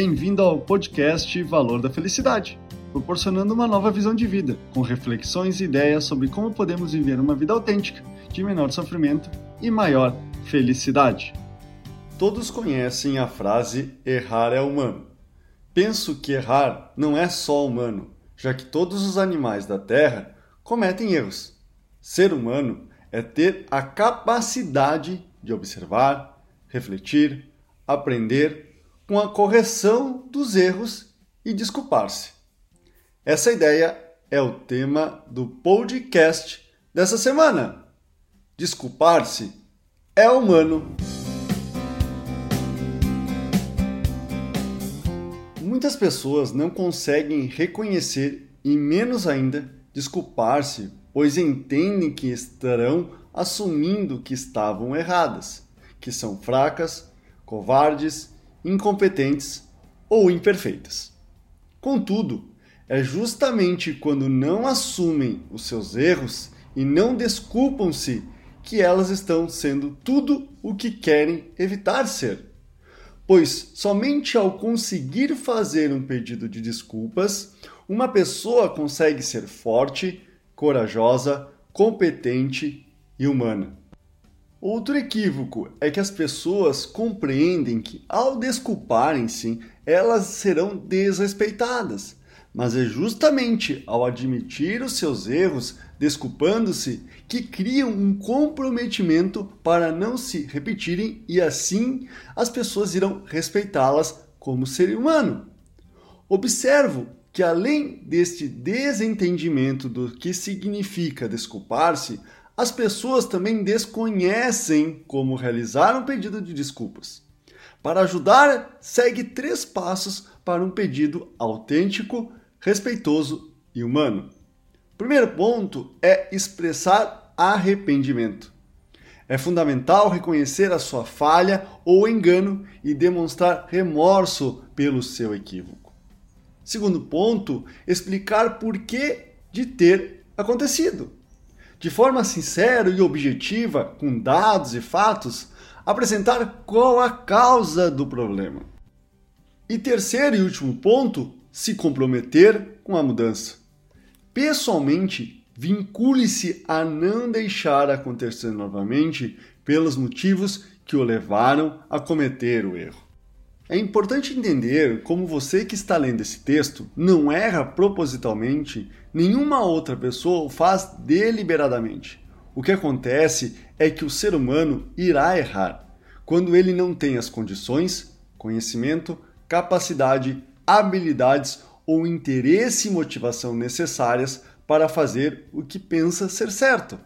Bem-vindo ao podcast Valor da Felicidade, proporcionando uma nova visão de vida, com reflexões e ideias sobre como podemos viver uma vida autêntica, de menor sofrimento e maior felicidade. Todos conhecem a frase errar é humano. Penso que errar não é só humano, já que todos os animais da Terra cometem erros. Ser humano é ter a capacidade de observar, refletir, aprender com a correção dos erros e desculpar-se. Essa ideia é o tema do podcast dessa semana. Desculpar-se é humano. Muitas pessoas não conseguem reconhecer e menos ainda desculpar-se, pois entendem que estarão assumindo que estavam erradas, que são fracas, covardes, incompetentes ou imperfeitas. Contudo, é justamente quando não assumem os seus erros e não desculpam-se que elas estão sendo tudo o que querem evitar ser pois somente ao conseguir fazer um pedido de desculpas, uma pessoa consegue ser forte, corajosa, competente e humana. Outro equívoco é que as pessoas compreendem que, ao desculparem-se, elas serão desrespeitadas. Mas é justamente ao admitir os seus erros, desculpando-se, que criam um comprometimento para não se repetirem e assim as pessoas irão respeitá-las como ser humano. Observo que além deste desentendimento do que significa desculpar-se, as pessoas também desconhecem como realizar um pedido de desculpas. Para ajudar, segue três passos para um pedido autêntico, respeitoso e humano. Primeiro ponto é expressar arrependimento. É fundamental reconhecer a sua falha ou engano e demonstrar remorso pelo seu equívoco. Segundo ponto, explicar por que de ter acontecido. De forma sincera e objetiva, com dados e fatos, apresentar qual a causa do problema. E terceiro e último ponto, se comprometer com a mudança. Pessoalmente, vincule-se a não deixar acontecer novamente pelos motivos que o levaram a cometer o erro. É importante entender como você que está lendo esse texto não erra propositalmente, nenhuma outra pessoa o faz deliberadamente. O que acontece é que o ser humano irá errar quando ele não tem as condições, conhecimento, capacidade, habilidades ou interesse e motivação necessárias para fazer o que pensa ser certo.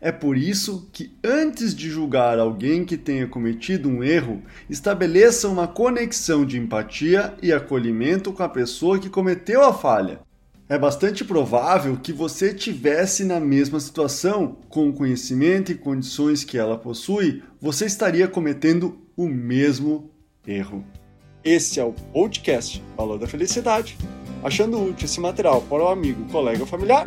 É por isso que, antes de julgar alguém que tenha cometido um erro, estabeleça uma conexão de empatia e acolhimento com a pessoa que cometeu a falha. É bastante provável que você tivesse na mesma situação, com o conhecimento e condições que ela possui, você estaria cometendo o mesmo erro. Esse é o podcast Valor da Felicidade. Achando útil esse material para o amigo, colega ou familiar,